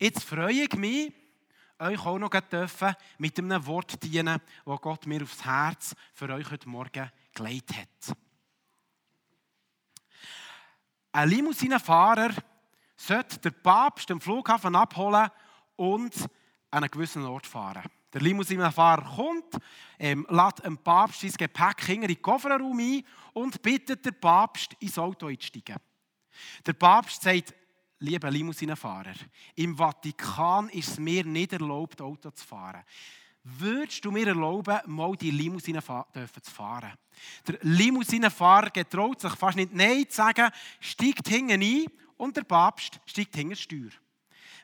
Jetzt freue ich mich, euch auch noch dürfen, mit einem Wort dienen, das Gott mir aufs Herz für euch heute Morgen gelegt hat. Ein Limousinenfahrer sollte der Papst am Flughafen abholen und an einen gewissen Ort fahren. Der Limousinenfahrer kommt, ähm, lädt dem Papst sein Gepäck in den Kofferraum ein und bittet den Papst, ins Auto einzusteigen. Der Papst sagt, lieber Limousinenfahrer, im Vatikan ist es mir nicht erlaubt, Auto zu fahren. Würdest du mir erlauben, mal die Limousine zu fahren? Der Limousinenfahrer getraut sich fast nicht Nein zu sagen, steigt hinten ein und der Papst steigt hinten Steuer.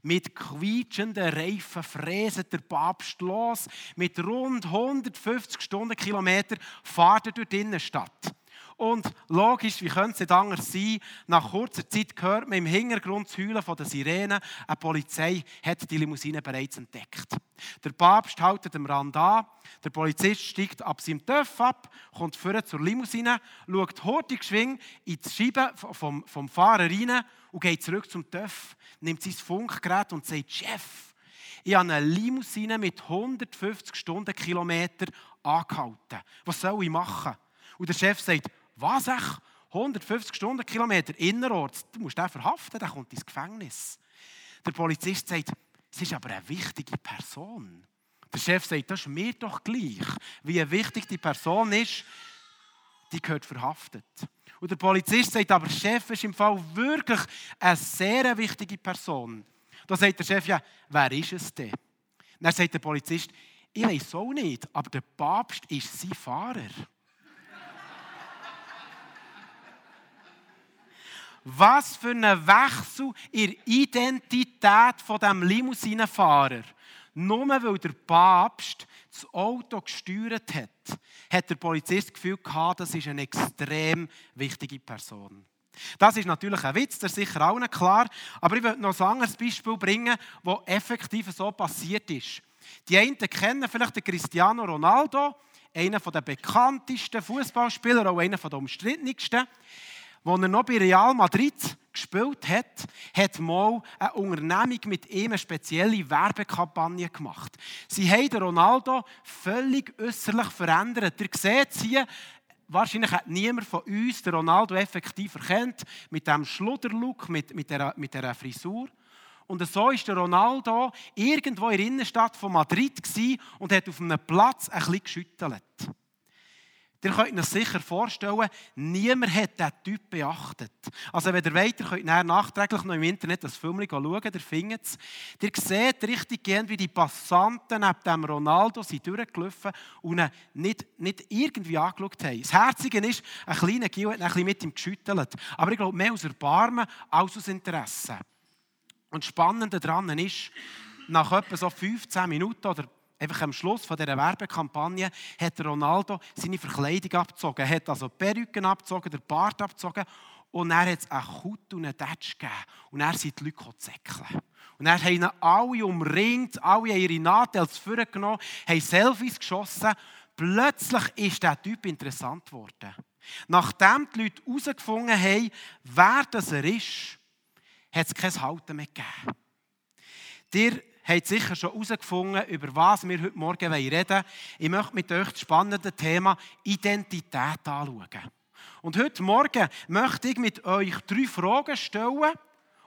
Mit quietschenden Reifen fräset der Papst los. Mit rund 150 Stundenkilometer fahrt er durch die Innenstadt. Und logisch, wie könnte es nicht anders sein? Nach kurzer Zeit hört man im Hintergrund das Heulen der Sirenen. Eine Polizei hat die Limousine bereits entdeckt. Der Papst hält am Rand an. Der Polizist steigt ab seinem Töff ab, kommt vorne zur Limousine, schaut hurtig geschwing in die Scheibe vom, vom Fahrer rein und geht zurück zum Töff, nimmt sein Funkgerät und sagt: Chef, ich habe eine Limousine mit 150 Stundenkilometer angehalten. Was soll ich machen? Und der Chef sagt, was echt? 150 Stundenkilometer innerorts, du musst den verhaften, der kommt ins Gefängnis. Der Polizist sagt, es ist aber eine wichtige Person. Der Chef sagt, das ist mir doch gleich. Wie wichtig die Person ist, die gehört verhaftet. Und der Polizist sagt, aber Chef ist im Fall wirklich eine sehr wichtige Person. Da sagt der Chef, ja, wer ist es denn? Dann sagt der Polizist, ich weiß auch nicht, aber der Papst ist sein Fahrer. Was für ein Wechsel in der Identität von dem Limousinenfahrer. Nur weil der Papst das Auto gesteuert hat, hat der Polizist das Gefühl gehabt, das ist eine extrem wichtige Person. Das ist natürlich ein Witz, das ist sicher auch nicht klar. Aber ich will noch ein anderes Beispiel bringen, das effektiv so passiert ist. Die einen kennen vielleicht den Cristiano Ronaldo, einer der bekanntesten Fußballspieler, auch einer der umstrittensten. Als er noch bei Real Madrid gespielt hat, hat mal eine Unternehmung mit ihm eine spezielle Werbekampagne gemacht. Sie haben den Ronaldo völlig äußerlich verändert. Ihr seht hier, wahrscheinlich hat niemand von uns den Ronaldo effektiv erkannt, mit diesem Schludderlook, mit, mit, mit dieser Frisur. Und so war der Ronaldo irgendwo in der Innenstadt von Madrid und hat auf einem Platz ein bisschen geschüttelt. Ihr könnt euch sicher vorstellen, niemand hat diesen Typ beachtet. Also wenn ihr wollt, ihr könnt nachträglich noch im Internet das Film schauen, ihr findet es. Ihr seht richtig gern, wie die Passanten neben dem Ronaldo sind durchgelaufen und ihn nicht, nicht irgendwie angeschaut haben. Das Herzige ist, ein kleiner Gil hat ein bisschen mit ihm geschüttelt. Aber ich glaube, mehr aus Erbarmen als aus Interesse. Und das Spannende daran ist, nach etwa so 15 Minuten oder einfach am Schluss von dieser Werbekampagne hat Ronaldo seine Verkleidung abgezogen. Er hat also Perücken abgezogen, den Bart abgezogen und er hat es einen Kut und einen Tatsch gegeben. Und er sind die Leute zäckeln. Und er hat ihn alle umringt, alle haben ihre Nadels vorgenommen, haben Selfies geschossen. Plötzlich ist der Typ interessant geworden. Nachdem die Leute herausgefunden haben, wer das er ist, hat es kein Halten mehr gegeben. Dir habt sicher schon herausgefunden, über was wir heute Morgen reden wollen. Ich möchte mit euch das spannende Thema Identität anschauen. Und heute Morgen möchte ich mit euch drei Fragen stellen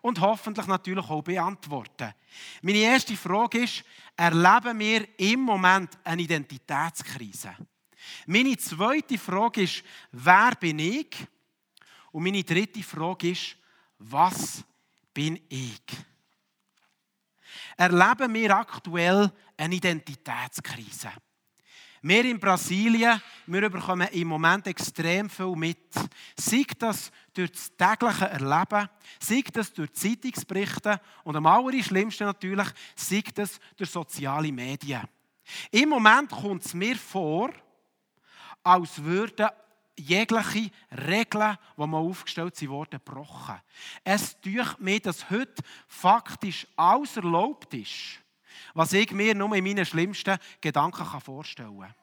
und hoffentlich natürlich auch beantworten. Meine erste Frage ist, erleben wir im Moment eine Identitätskrise? Meine zweite Frage ist, wer bin ich? Und meine dritte Frage ist, was bin ich? Erleben wir aktuell eine Identitätskrise. Wir in Brasilien, wir bekommen im Moment extrem viel mit. Sei das durch das tägliche Erleben, sei das durch Zeitungsberichte und am allerschlimmsten natürlich, sei das durch soziale Medien. Im Moment kommt es mir vor, als würden jegliche Regeln, die mal aufgestellt wurden, gebrochen. Es tut mir, dass heute faktisch alles erlaubt ist, was ich mir nur in meinen schlimmsten Gedanken vorstellen kann.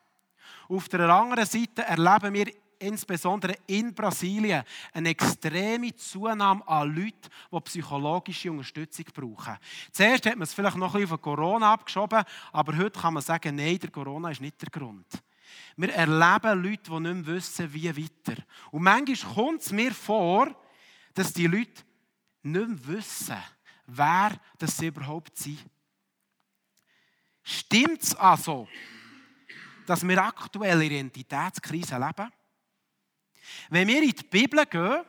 Auf der anderen Seite erleben wir insbesondere in Brasilien eine extreme Zunahme an Leuten, die psychologische Unterstützung brauchen. Zuerst hat man es vielleicht noch ein bisschen von Corona abgeschoben, aber heute kann man sagen, nein, der Corona ist nicht der Grund. Wir erleben Leute, die nicht mehr wissen, wie weiter. Und manchmal kommt es mir vor, dass die Leute nicht mehr wissen, wer das sie überhaupt sind. Stimmt es also, dass wir aktuell Identitätskrise leben? Wenn wir in die Bibel gehen,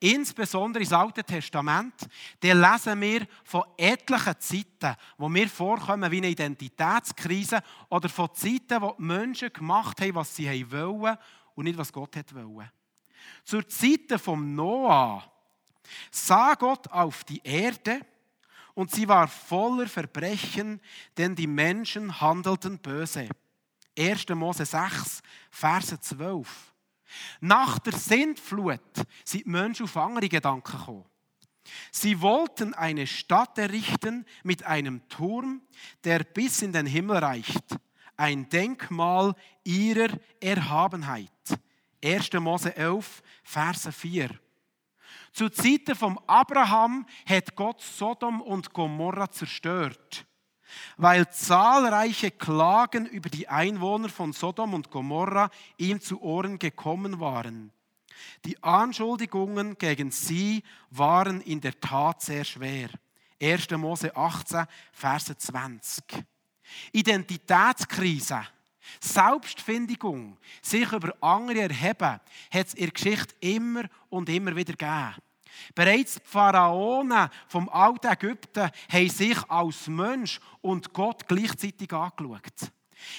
insbesondere ins Alte Testament, dann lesen wir von etlichen Zeiten, wo wir vorkommen wie eine Identitätskrise oder von Zeiten, wo die Menschen gemacht haben, was sie wollen und nicht, was Gott wollte. Zur Zeit vom Noah sah Gott auf die Erde und sie war voller Verbrechen, denn die Menschen handelten böse. 1. Mose 6, Verse 12. Nach der Sintflut sind die Menschen auf andere Gedanken gekommen. Sie wollten eine Stadt errichten mit einem Turm, der bis in den Himmel reicht. Ein Denkmal ihrer Erhabenheit. 1. Mose 11, Verse 4. Zu Zeiten von Abraham hat Gott Sodom und Gomorra zerstört, weil zahlreiche Klagen über die Einwohner von Sodom und Gomorra ihm zu Ohren gekommen waren. Die Anschuldigungen gegen sie waren in der Tat sehr schwer. 1. Mose 18, Verse 20. Identitätskrise Selbstfindigung, sich über andere erheben, hat es in der Geschichte immer und immer wieder gegeben. Bereits die Pharaonen vom alten Ägypten haben sich als Mensch und Gott gleichzeitig angeschaut.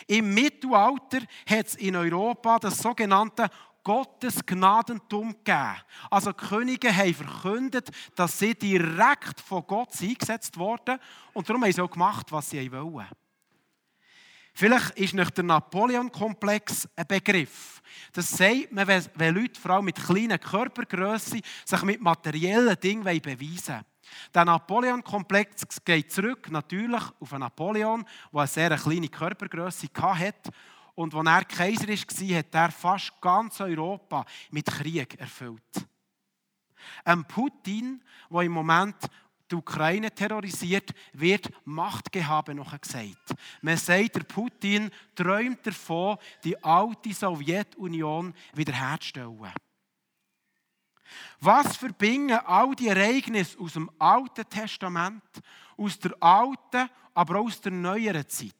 Im Mittelalter hat es in Europa das sogenannte Gottesgnadentum gegeben. Also die Könige haben verkündet, dass sie direkt von Gott eingesetzt wurden und darum haben sie auch gemacht, was sie wollen. Vielleicht ist nicht der Napoleon-Komplex ein Begriff. Das sagt man, wenn Leute, vor allem mit kleiner Körpergröße, sich mit materiellen Dingen beweisen wollen. Der Napoleon-Komplex geht zurück natürlich auf Napoleon, der eine sehr kleine Körpergröße hatte. Und als er Kaiser war, hat er fast ganz Europa mit Krieg erfüllt. Ein Putin, der im Moment die Ukraine terrorisiert, wird Machtgehabe noch gesagt. Man sagt, der Putin träumt davon, die alte Sowjetunion wiederherzustellen. Was verbinden all die Ereignisse aus dem Alten Testament, aus der alten, aber auch aus der neueren Zeit?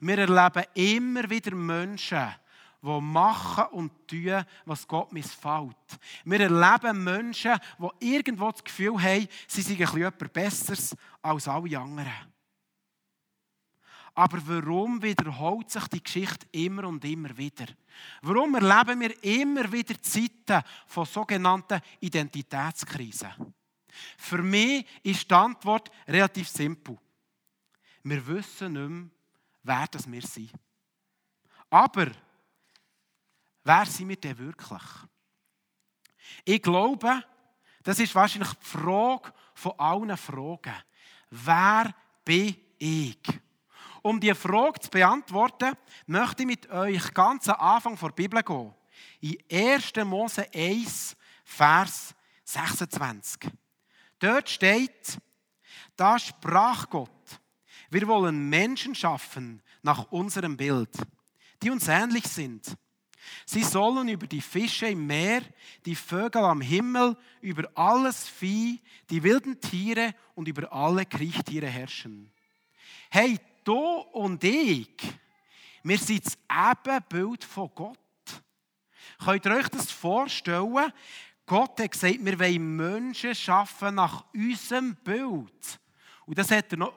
Wir erleben immer wieder Menschen, die machen und tun, was Gott missfällt. Wir erleben Menschen, die irgendwo das Gefühl haben, sie seien etwas Besseres als alle anderen. Aber warum wiederholt sich die Geschichte immer und immer wieder? Warum erleben wir immer wieder Zeiten von sogenannten Identitätskrisen? Für mich ist die Antwort relativ simpel. Wir wissen nicht mehr, wer das wir sind. Aber wer sind wir denn wirklich? Ich glaube, das ist wahrscheinlich die Frage von allen Fragen. Wer bin ich? Um diese Frage zu beantworten, möchte ich mit euch ganz am Anfang der Bibel gehen. In 1. Mose 1, Vers 26. Dort steht, da sprach Gott, wir wollen Menschen schaffen nach unserem Bild, die uns ähnlich sind Sie sollen über die Fische im Meer, die Vögel am Himmel, über alles Vieh, die wilden Tiere und über alle Kriechtiere herrschen. Hey, du und ich, wir sind das Ebenbild von Gott. Könnt ihr euch das vorstellen? Gott hat gesagt, wir wollen Menschen schaffen nach unserem Bild. Und das hat er noch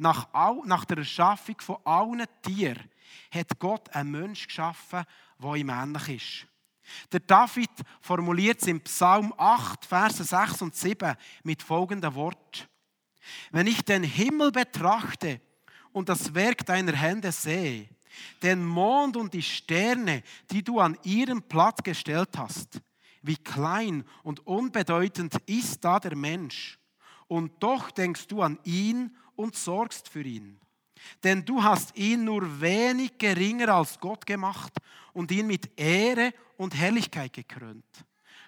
nach, nach der Erschaffung von allen Tieren hat Gott einen Mensch geschaffen, der ihm ähnlich ist. Der David formuliert es im Psalm 8, Verse 6 und 7 mit folgendem Wort. Wenn ich den Himmel betrachte und das Werk deiner Hände sehe, den Mond und die Sterne, die du an ihren Platz gestellt hast, wie klein und unbedeutend ist da der Mensch. Und doch denkst du an ihn und sorgst für ihn. Denn du hast ihn nur wenig geringer als Gott gemacht und ihn mit Ehre und Herrlichkeit gekrönt.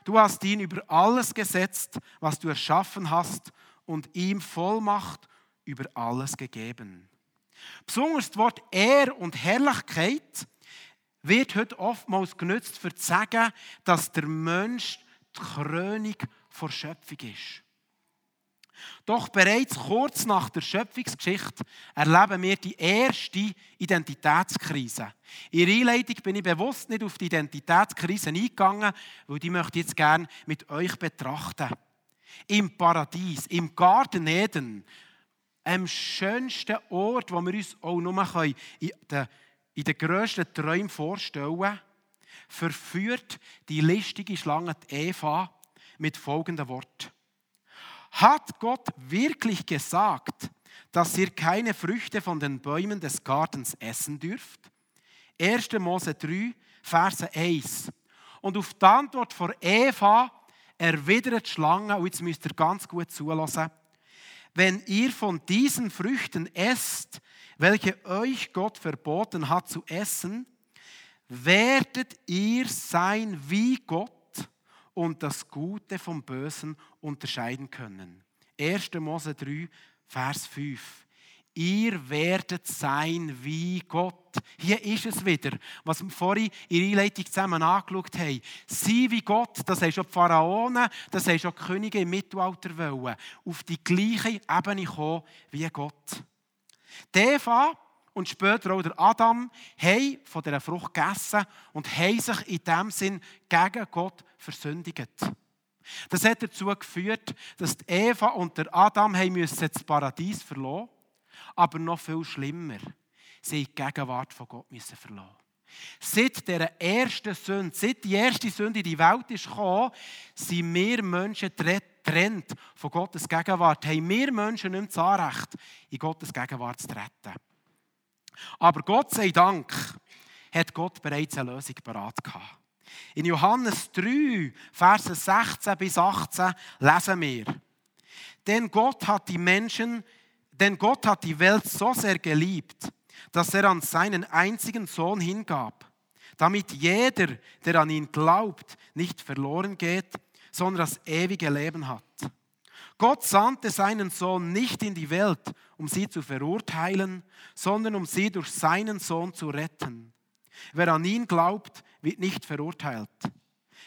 Du hast ihn über alles gesetzt, was du erschaffen hast, und ihm Vollmacht über alles gegeben. Besonders das Wort Ehr und Herrlichkeit wird heute oftmals genutzt, für zu sagen, dass der Mensch die Krönung vor Schöpfung ist. Doch bereits kurz nach der Schöpfungsgeschichte erleben wir die erste Identitätskrise. In der Einleitung bin ich bewusst nicht auf die Identitätskrise eingegangen, weil die möchte ich jetzt gerne mit euch betrachten. Im Paradies, im Garten Eden, am schönsten Ort, wo wir uns auch nur in den, in den grössten Träumen vorstellen können, verführt die listige Schlange Eva mit folgendem Wort. Hat Gott wirklich gesagt, dass ihr keine Früchte von den Bäumen des Gartens essen dürft? 1. Mose 3, Verse 1. Und auf die Antwort von Eva erwidert Schlange, und jetzt müsst ihr ganz gut zulassen, wenn ihr von diesen Früchten esst, welche euch Gott verboten hat zu essen, werdet ihr sein wie Gott und das Gute vom Bösen unterscheiden können. 1. Mose 3, Vers 5. Ihr werdet sein wie Gott. Hier ist es wieder, was wir vorhin in der Einleitung zusammen angeschaut haben. Sein wie Gott, das haben schon die Pharaonen, das haben schon die Könige im Mittelalter wollen. Auf die gleiche Ebene kommen wie Gott. Die Eva und später auch der Adam haben von dieser Frucht gegessen und haben sich in dem Sinn gegen Gott versündigt. Das hat dazu geführt, dass die Eva und der Adam das Paradies verloren aber noch viel schlimmer, sie die Gegenwart von Gott müssen verlassen. Seit der ersten Sünde, seit die erste Sünde in die Welt ist gekommen, sind wir Menschen getrennt von Gottes Gegenwart. Haben wir Menschen nicht mehr das Anrecht, in Gottes Gegenwart zu treten. Aber Gott sei Dank hat Gott bereits eine Lösung parat gehabt. In Johannes 3, Verse 16 bis 18 lesen wir, denn Gott hat die Menschen, denn Gott hat die Welt so sehr geliebt, dass er an seinen einzigen Sohn hingab, damit jeder, der an ihn glaubt, nicht verloren geht, sondern das ewige Leben hat. Gott sandte seinen Sohn nicht in die Welt, um sie zu verurteilen, sondern um sie durch seinen Sohn zu retten. Wer an ihn glaubt, wird nicht verurteilt.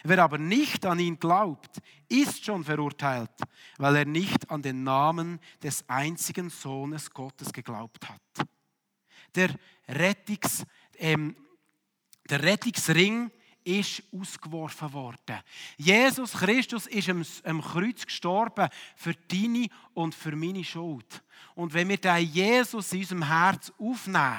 Wer aber nicht an ihn glaubt, ist schon verurteilt, weil er nicht an den Namen des einzigen Sohnes Gottes geglaubt hat. Der, Rettungs, ähm, der Rettungsring ist ausgeworfen worden. Jesus Christus ist am, am Kreuz gestorben für deine und für meine Schuld. Und wenn wir den Jesus in unserem Herz aufnehmen,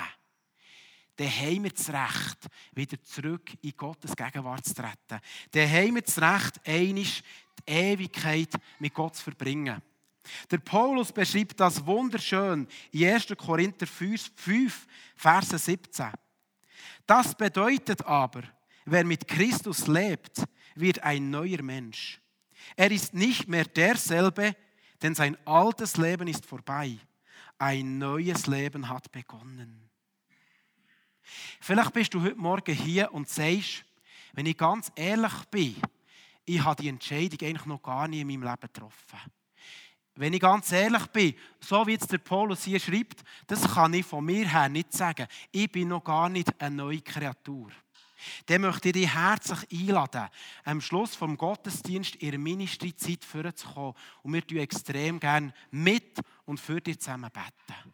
dann haben wir das Recht, wieder zurück in Gottes Gegenwart zu treten. Dann haben wir das Recht, einisch die Ewigkeit mit Gott zu verbringen. Der Paulus beschreibt das wunderschön in 1. Korinther 5, 5 Verse 17. Das bedeutet aber, wer mit Christus lebt, wird ein neuer Mensch. Er ist nicht mehr derselbe, denn sein altes Leben ist vorbei. Ein neues Leben hat begonnen. Vielleicht bist du heute Morgen hier und sagst, wenn ich ganz ehrlich bin, ich habe die Entscheidung eigentlich noch gar nie in meinem Leben getroffen. Wenn ich ganz ehrlich bin, so wie jetzt der Paulus hier schreibt, das kann ich von mir her nicht sagen. Ich bin noch gar nicht eine neue Kreatur. Dann möchte ich dich herzlich einladen, am Schluss vom Gottesdienst in der Ministry-Zeit vorzukommen. Und wir tun extrem gerne mit und für dich zusammen beten.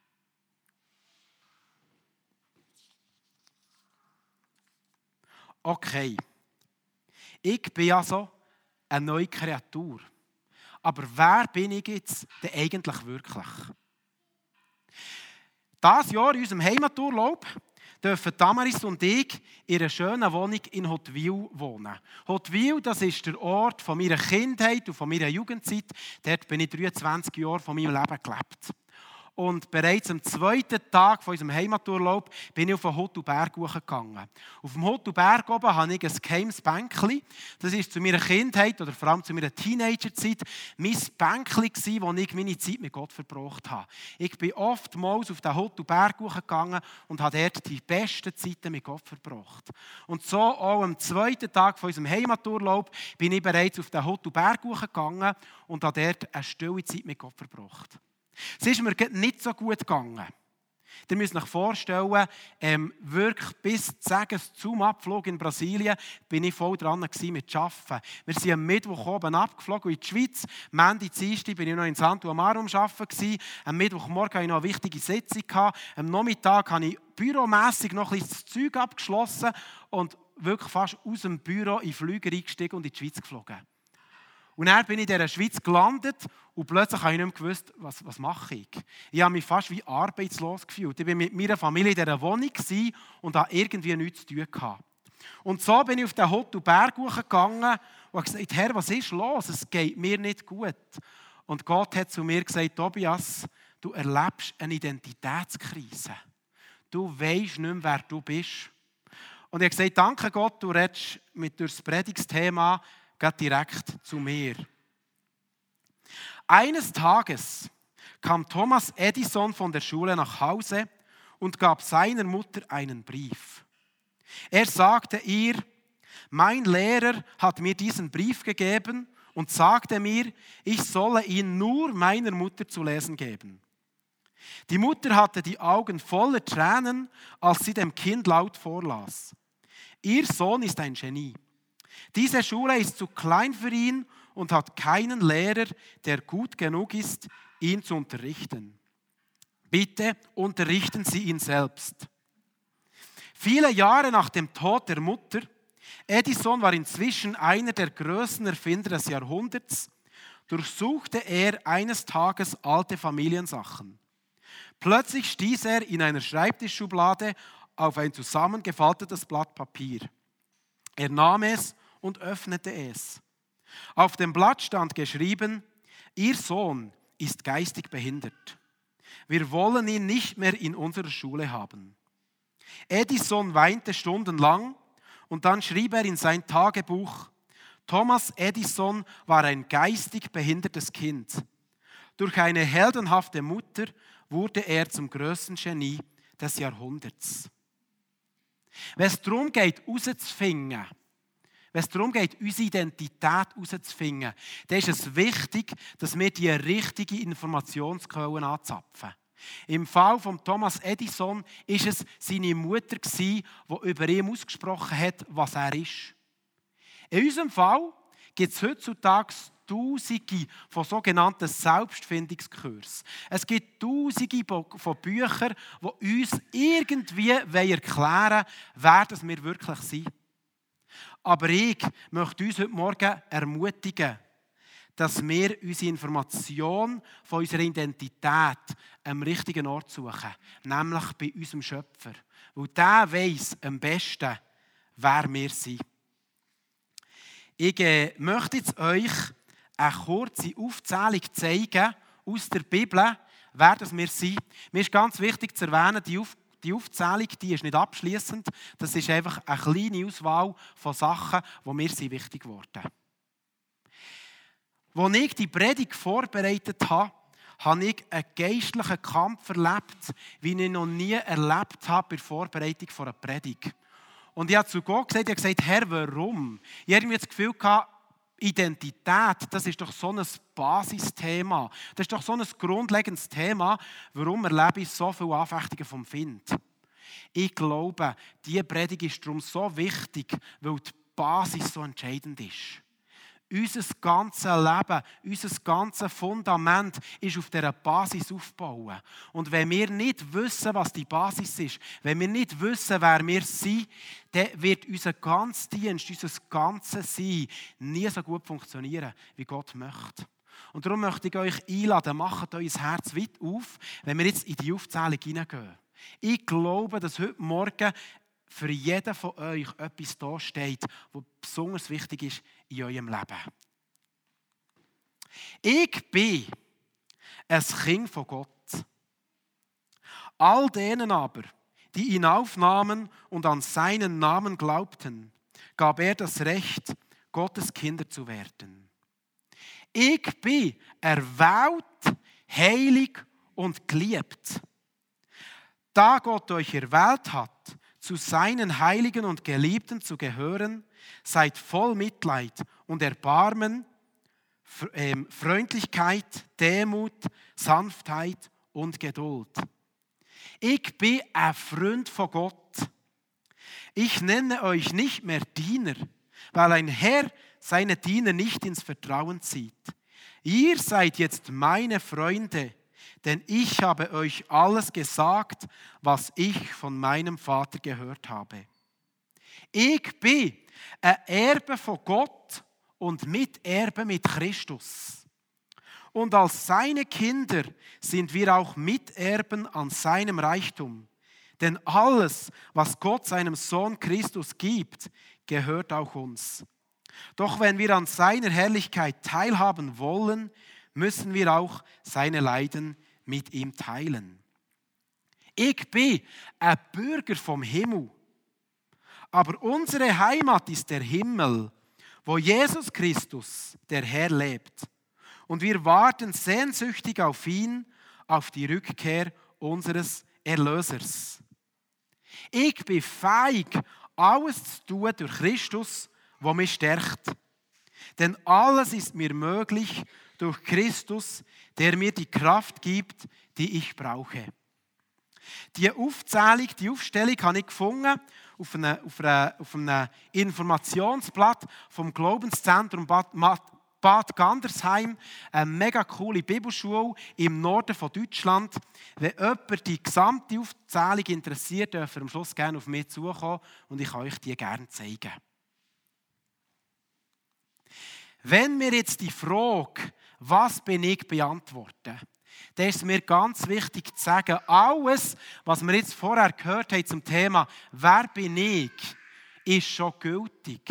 Okay, ich bin also eine neue Kreatur. Aber wer bin ich jetzt denn eigentlich wirklich? Das Jahr in unserem Heimaturlaub dürfen Damaris und ich in einer schönen Wohnung in Hotwil wohnen. Hotwil, das ist der Ort von meiner Kindheit und von meiner Jugendzeit. Dort bin ich 23 Jahre von meinem Leben gelebt. Und bereits am zweiten Tag von unserem Heimaturlaub bin ich auf den Hottelberg gegangen. Auf dem Hottelberg oben habe ich ein geheimes Bänkchen. Das war zu meiner Kindheit oder vor allem zu meiner Teenagerzeit mein Bänkchen, wo ich meine Zeit mit Gott verbracht habe. Ich bin oftmals auf den Hottelberg gegangen und habe dort die besten Zeiten mit Gott verbracht. Und so auch am zweiten Tag von unserem Heimaturlaub bin ich bereits auf den Hottelberg gegangen und habe dort eine stille Zeit mit Gott verbracht. Es ist mir nicht so gut gegangen. Ihr müsst euch vorstellen, ähm, wirklich bis sagen, zum Abflug in Brasilien bin ich voll dran mit Arbeiten. Wir sind am Mittwoch oben abgeflogen in die Schweiz. Am Ende Dienstag bin ich noch in Santo Amaro am. Am Mittwochmorgen hatte ich noch eine wichtige Sitzung. Am Nachmittag habe ich büromässig noch ein bisschen das Zeug abgeschlossen und wirklich fast aus dem Büro in den Flüger eingestiegen und in die Schweiz geflogen. Und dann bin ich in dieser Schweiz gelandet und plötzlich habe ich nicht mehr gewusst, was, was mache ich. Ich habe mich fast wie arbeitslos gefühlt. Ich war mit meiner Familie in dieser Wohnung und hatte irgendwie nichts zu tun. Und so bin ich auf den Hotelberg gegangen und habe gesagt, Herr, was ist los? Es geht mir nicht gut. Und Gott hat zu mir gesagt, Tobias, du erlebst eine Identitätskrise. Du weißt nicht mehr, wer du bist. Und ich habe gesagt, danke Gott, du redest mit durchs Predigtsthema geht direkt zu mir. Eines Tages kam Thomas Edison von der Schule nach Hause und gab seiner Mutter einen Brief. Er sagte ihr, mein Lehrer hat mir diesen Brief gegeben und sagte mir, ich solle ihn nur meiner Mutter zu lesen geben. Die Mutter hatte die Augen voller Tränen, als sie dem Kind laut vorlas. Ihr Sohn ist ein Genie. Diese Schule ist zu klein für ihn und hat keinen Lehrer, der gut genug ist, ihn zu unterrichten. Bitte unterrichten Sie ihn selbst. Viele Jahre nach dem Tod der Mutter, Edison war inzwischen einer der größten Erfinder des Jahrhunderts, durchsuchte er eines Tages alte Familiensachen. Plötzlich stieß er in einer Schreibtischschublade auf ein zusammengefaltetes Blatt Papier. Er nahm es und öffnete es. Auf dem Blatt stand geschrieben, Ihr Sohn ist geistig behindert. Wir wollen ihn nicht mehr in unserer Schule haben. Edison weinte stundenlang und dann schrieb er in sein Tagebuch, Thomas Edison war ein geistig behindertes Kind. Durch eine heldenhafte Mutter wurde er zum größten Genie des Jahrhunderts. Wenn es darum geht, herauszufinden, wenn es darum geht, unsere Identität herauszufinden, dann ist es wichtig, dass wir die richtige Informationsquellen anzapfen. Im Fall von Thomas Edison ist es seine Mutter, die über ihn ausgesprochen hat, was er ist. In unserem Fall gibt es heutzutage Tausende von sogenannten Selbstfindungskursen. Es gibt Tausende von Büchern, die uns irgendwie erklären wollen, wer wir wirklich sind. Aber ich möchte uns heute Morgen ermutigen, dass wir unsere Information von unserer Identität am richtigen Ort suchen, nämlich bei unserem Schöpfer. Weil der weiß am besten, wer wir sind. Ich äh, möchte jetzt euch eine kurze Aufzählung zeigen aus der Bibel, wer das wir sind. Mir ist ganz wichtig zu erwähnen, die Aufzählung die Aufzählung die ist nicht abschließend. Das ist einfach eine kleine Auswahl von Sachen, die mir sind wichtig wurden. Als ich die Predigt vorbereitet habe, habe ich einen geistlichen Kampf erlebt, wie ich noch nie erlebt habe bei der Vorbereitung einer Predigt. Und ich habe zu Gott gesagt, ich habe gesagt, Herr, warum? Ich habe das Gefühl gehabt, Identität, das ist doch so ein Basisthema. Das ist doch so ein grundlegendes Thema. Warum erlebe ich so viele Anfechtungen vom Find? Ich glaube, diese Predigt ist darum so wichtig, weil die Basis so entscheidend ist. Unser ganzes Leben, unser ganzes Fundament ist auf dieser Basis aufgebaut. Und wenn wir nicht wissen, was die Basis ist, wenn wir nicht wissen, wer wir sind, dann wird unser ganzer Dienst, unser ganzes Sein nie so gut funktionieren, wie Gott möchte. Und darum möchte ich euch einladen, macht euer Herz weit auf, wenn wir jetzt in die Aufzählung hineingehen. Ich glaube, dass heute Morgen für jeden von euch etwas da steht, was besonders wichtig ist in eurem Leben. Ich bin ein Kind von Gott. All denen aber, die ihn aufnahmen und an seinen Namen glaubten, gab er das Recht, Gottes Kinder zu werden. Ich bin erwählt, heilig und geliebt. Da Gott euch erwählt hat, zu seinen Heiligen und Geliebten zu gehören, seid voll Mitleid und Erbarmen, ähm, Freundlichkeit, Demut, Sanftheit und Geduld. Ich bin ein Freund von Gott. Ich nenne euch nicht mehr Diener, weil ein Herr seine Diener nicht ins Vertrauen zieht. Ihr seid jetzt meine Freunde, denn ich habe euch alles gesagt, was ich von meinem Vater gehört habe. Ich bin ein Erbe von Gott und Miterbe mit Christus. Und als seine Kinder sind wir auch Miterben an seinem Reichtum. Denn alles, was Gott seinem Sohn Christus gibt, gehört auch uns. Doch wenn wir an seiner Herrlichkeit teilhaben wollen, müssen wir auch seine Leiden mit ihm teilen. Ich bin ein Bürger vom Himmel. Aber unsere Heimat ist der Himmel, wo Jesus Christus, der Herr, lebt. Und wir warten sehnsüchtig auf ihn, auf die Rückkehr unseres Erlösers. Ich bin feig, alles zu tun durch Christus, wo mich stärkt. Denn alles ist mir möglich durch Christus, der mir die Kraft gibt, die ich brauche. Die Aufzählung, die Aufstellung habe ich gefunden auf einem, auf einem, auf einem Informationsblatt vom Glaubenszentrum Bad, Bad Gandersheim, eine mega coole Bibelschule im Norden von Deutschland. Wenn jemand die gesamte Aufzählung interessiert, dürft ihr am Schluss gerne auf mich zukommen und ich kann euch die gerne zeigen. Wenn wir jetzt die Frage, was bin ich, beantworten, dann ist mir ganz wichtig zu sagen, alles, was wir jetzt vorher gehört haben zum Thema, wer bin ich, ist schon gültig,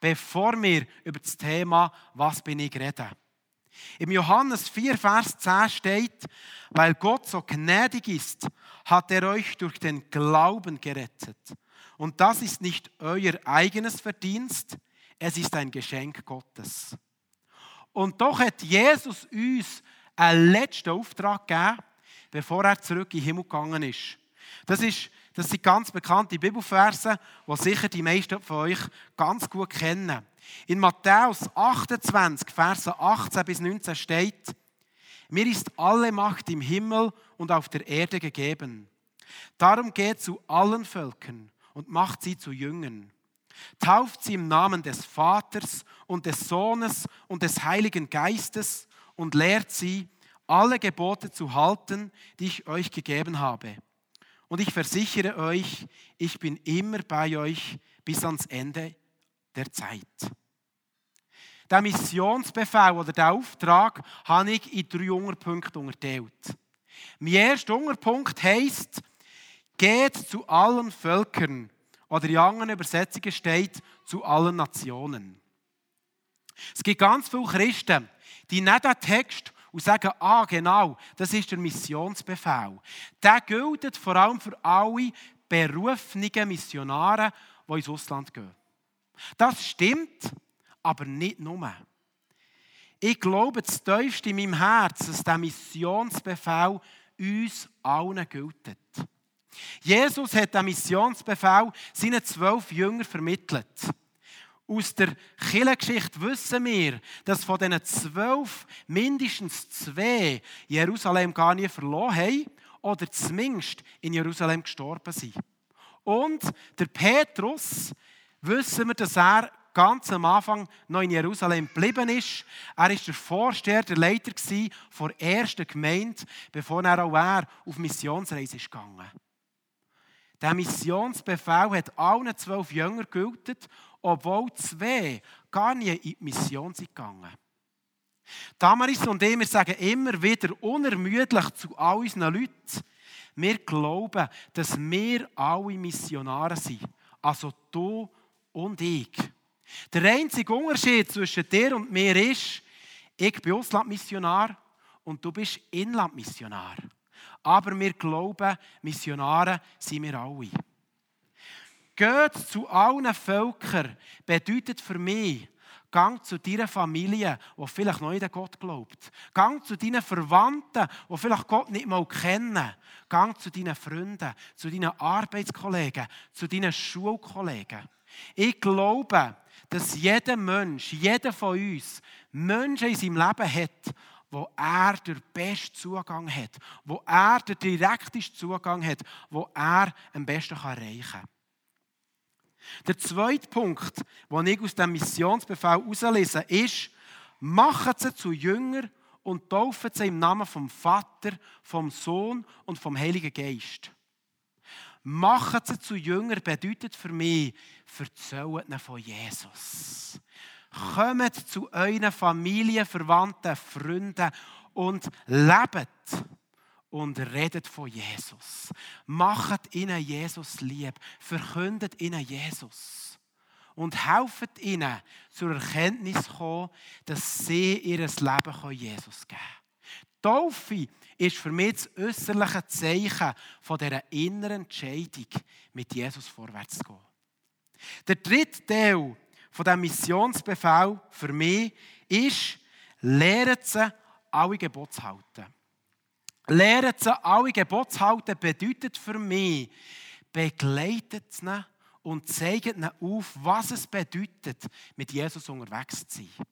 bevor wir über das Thema, was bin ich, reden. Im Johannes 4, Vers 10 steht, weil Gott so gnädig ist, hat er euch durch den Glauben gerettet. Und das ist nicht euer eigenes Verdienst, es ist ein Geschenk Gottes. Und doch hat Jesus uns einen letzten Auftrag gegeben, bevor er zurück in den Himmel gegangen ist. Das, ist, das sind ganz bekannte Bibelverse, die sicher die meisten von euch ganz gut kennen. In Matthäus 28, Verse 18 bis 19 steht, mir ist alle Macht im Himmel und auf der Erde gegeben. Darum geht zu allen Völkern und macht sie zu Jüngern. Tauft sie im Namen des Vaters und des Sohnes und des Heiligen Geistes und lehrt sie, alle Gebote zu halten, die ich euch gegeben habe. Und ich versichere euch, ich bin immer bei euch bis ans Ende der Zeit. Der Missionsbefehl oder der Auftrag habe ich in drei Unterpunkte unterteilt. Mein erster Unterpunkt heisst, geht zu allen Völkern oder in anderen Übersetzungen steht, zu allen Nationen. Es gibt ganz viele Christen, die nicht den Text und sagen, ah genau, das ist der Missionsbefehl. Der gilt vor allem für alle berufenen Missionare, die ins Ausland gehen. Das stimmt, aber nicht nur. Ich glaube das tiefste in meinem Herzen, dass der Missionsbefehl uns allen gilt. Jesus hat den Missionsbefehl seinen zwölf Jüngern vermittelt. Aus der Kirchengeschichte wissen wir, dass von diesen zwölf mindestens zwei Jerusalem gar nie verloren haben oder zumindest in Jerusalem gestorben sind. Und der Petrus, wissen wir, dass er ganz am Anfang noch in Jerusalem geblieben ist. Er war der Vorsteher, der Leiter der ersten Gemeinde, bevor er auch er auf Missionsreise ist gegangen. Der Missionsbefehl hat allen zwölf Jüngern gültet obwohl zwei gar nie in die Mission sind gegangen. Damaris und ich, wir sagen immer wieder unermüdlich zu all unseren Leuten, wir glauben, dass wir alle Missionare sind. Also du und ich. Der einzige Unterschied zwischen dir und mir ist, ich bin Auslandmissionar und du bist Inlandmissionar. Aber wir glauben, Missionare sind wir alle. Geht zu allen Völkern bedeutet für mich, Gang zu deiner Familie, die vielleicht noch nicht an Gott glaubt. Gang zu deinen Verwandten, die vielleicht Gott nicht mal kennen. Gang zu deinen Freunden, zu deinen Arbeitskollegen, zu deinen Schulkollegen. Ich glaube, dass jeder Mensch, jeder von uns, Menschen in seinem Leben hat, wo er den besten Zugang hat, wo er den direktesten Zugang hat, wo er am besten erreichen kann. Der zweite Punkt, den ich aus dem Missionsbefehl herauslese, ist, machen sie zu Jünger und taufen sie im Namen vom Vater, vom Sohn und vom Heiligen Geist. Machen sie zu Jünger bedeutet für mich, erzählt ihnen von Jesus. Kommt zu euren Familien, Verwandten, Freunden und lebt und redet von Jesus. Macht ihnen Jesus lieb, verkündet ihnen Jesus und helft ihnen zur Erkenntnis zu kommen, dass sie ihr Leben Jesus geben können. Taufe ist für mich das äußerliche Zeichen von dieser inneren Entscheidung, mit Jesus vorwärts zu gehen. Der dritte Teil von diesem Missionsbefehl für mich ist, lehren sie, alle Gebote zu halten. Lehren sie alle Gebote zu halten, bedeutet für mich, begleitet sie und zeigt ihnen auf, was es bedeutet, mit Jesus unterwegs zu sein.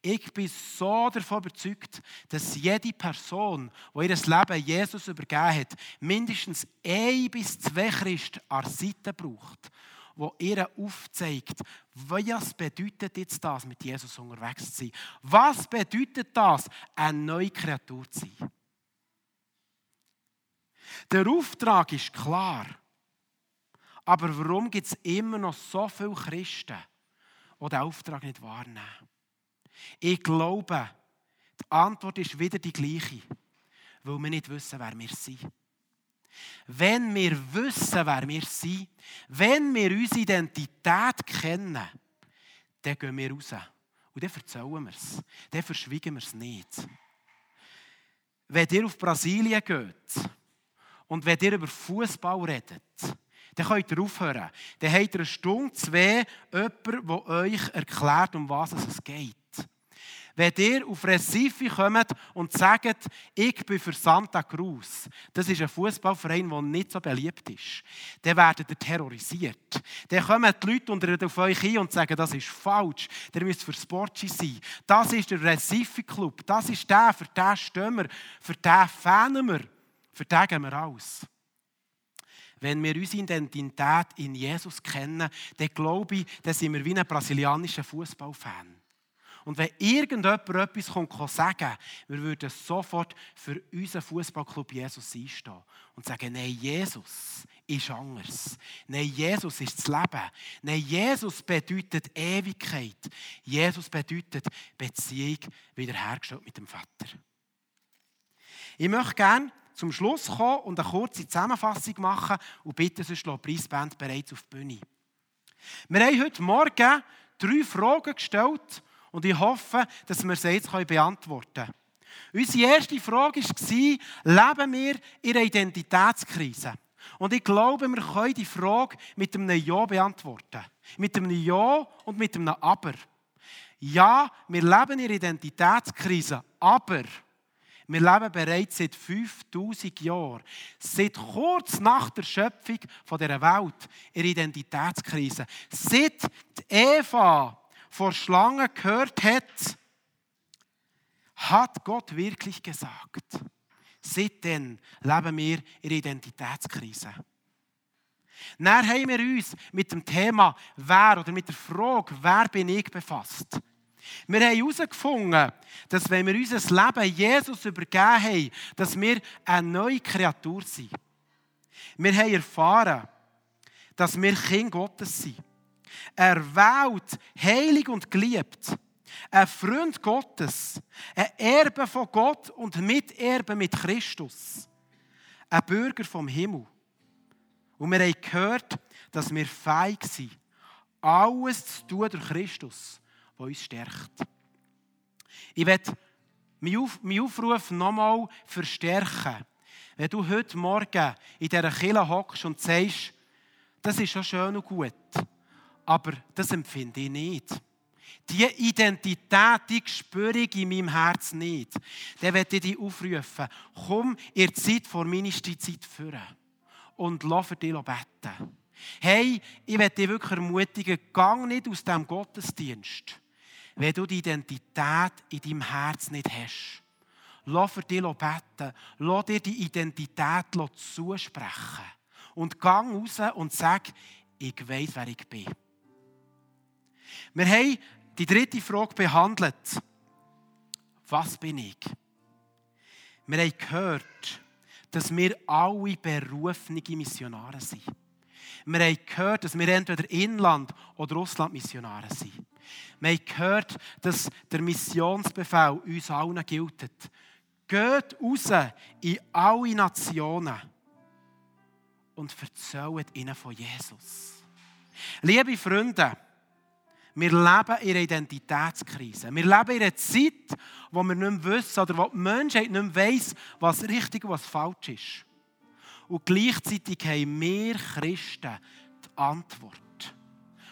Ich bin so davon überzeugt, dass jede Person, die ihr Leben Jesus übergeben hat, mindestens ein bis zwei Christen an der Seite braucht, wo ihr aufzeigt, was bedeutet jetzt das, mit Jesus unterwegs zu sein? Was bedeutet das, eine neue Kreatur zu sein? Der Auftrag ist klar. Aber warum gibt es immer noch so viele Christen, die den Auftrag nicht wahrnehmen? Ich glaube, die Antwort ist wieder die gleiche, weil wir nicht wissen, wer wir sind. Wenn wir wissen, wer wir sind, wenn wir unsere Identität kennen, dann gehen wir raus. Und dann erzählen wir es. Dann verschwiegen wir es nicht. Wenn ihr auf Brasilien geht, und wenn ihr über Fußball redet, dann könnt ihr aufhören. Dann habt ihr eine Stunde, zwei, jemanden, der euch erklärt, um was es geht. Wenn ihr auf Recife kommt und sagt, ich bin für Santa Cruz, das ist ein Fußballverein, der nicht so beliebt ist, dann werdet ihr terrorisiert. Dann kommen die Leute unter auf euch hin und sagen, das ist falsch, ihr müsst für Sportski sein. Das ist der Recife Club, das ist der, für den stehen wir, für den fanen wir vertagen wir alles. Wenn wir unsere Identität in Jesus kennen, dann glaube ich, dann sind wir wie ein brasilianischer Fußballfan. Und wenn irgendjemand etwas sagen wir würden sofort für unseren Fußballclub Jesus einstehen und sagen, nein, Jesus ist anders. Nein, Jesus ist das Leben. Nein, Jesus bedeutet Ewigkeit. Jesus bedeutet Beziehung wiederhergestellt mit dem Vater. Ich möchte gerne zum Schluss kommen und eine kurze Zusammenfassung machen und bitte sonst die Preisband bereits auf die Bühne. Wir haben heute Morgen drei Fragen gestellt und ich hoffe, dass wir sie jetzt beantworten können. Unsere erste Frage war, leben wir in einer Identitätskrise? Und ich glaube, wir können die Frage mit einem Ja beantworten. Mit einem Ja und mit einem Aber. Ja, wir leben in einer Identitätskrise, aber wir leben bereits seit 5000 Jahren, seit kurz nach der Schöpfung dieser Welt, in Identitätskrise. Seit Eva vor Schlangen gehört hat, hat Gott wirklich gesagt. Seitdem leben wir in Identitätskrise. Dann haben wir uns mit dem Thema Wer oder mit der Frage, wer bin ich befasst. Wir haben herausgefunden, dass wenn wir unser Leben Jesus übergeben haben, dass wir eine neue Kreatur sind. Wir haben erfahren, dass wir Kind Gottes sind. Erwählt, heilig und geliebt. Ein Freund Gottes. Ein Erbe von Gott und Miterbe mit Christus. Ein Bürger vom Himmel. Und wir haben gehört, dass wir feig sind, alles zu tun durch Christus der uns stärkt. Ich werde meinen Aufruf nochmal verstärken. Wenn du heute Morgen in dieser Kille hockst und sagst, das ist schon schön und gut, aber das empfinde ich nicht. Die Identität, die spüre ich in meinem Herz nicht. Dann werde ich dich aufrufen, komm der Zeit vor meiner Zeit führen und lass für dich beten. Hey, ich werde dich wirklich ermutigen, gang nicht aus diesem Gottesdienst, wenn du die Identität in deinem Herz nicht hast. Lass für dich beten, lass dir die Identität zusprechen. Und gang raus und sag, ich weiß, wer ich bin. Wir haben die dritte Frage behandelt. Was bin ich? Wir haben gehört, dass wir alle berufene Missionare sind. Wir haben gehört, dass wir entweder Inland- oder Russland-Missionare sind. Wir haben gehört, dass der Missionsbefehl uns allen gilt. Geht raus in alle Nationen und erzählt ihnen von Jesus. Liebe Freunde, wir leben in einer Identitätskrise. Wir leben in einer Zeit, wo wir nicht mehr wissen oder wo die Menschheit nicht mehr weiss, was richtig und was falsch ist. Und gleichzeitig haben wir Christen die Antwort.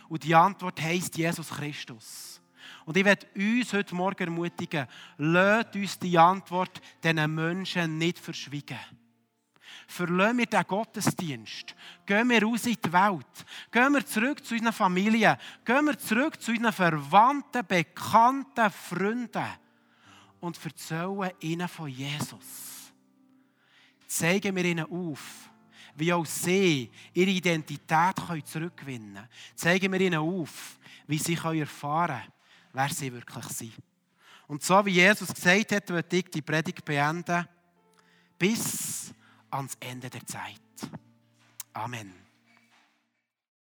Und die Antwort heisst Jesus Christus. Und ich werde uns heute Morgen ermutigen, lasst uns die Antwort diesen Menschen nicht verschwiegen. Verlassen wir den Gottesdienst. Gehen wir raus in die Welt. Gehen wir zurück zu unseren Familien. Gehen wir zurück zu unseren Verwandten, Bekannten, Freunden. Und erzählen ihnen von Jesus. Zeigen wir ihnen auf, wie auch sie ihre Identität zurückgewinnen können. Zeigen wir ihnen auf, wie sie erfahren können, wer sie wirklich sind. Und so wie Jesus gesagt hat, wird ich die Predigt beenden, bis ans Ende der Zeit. Amen.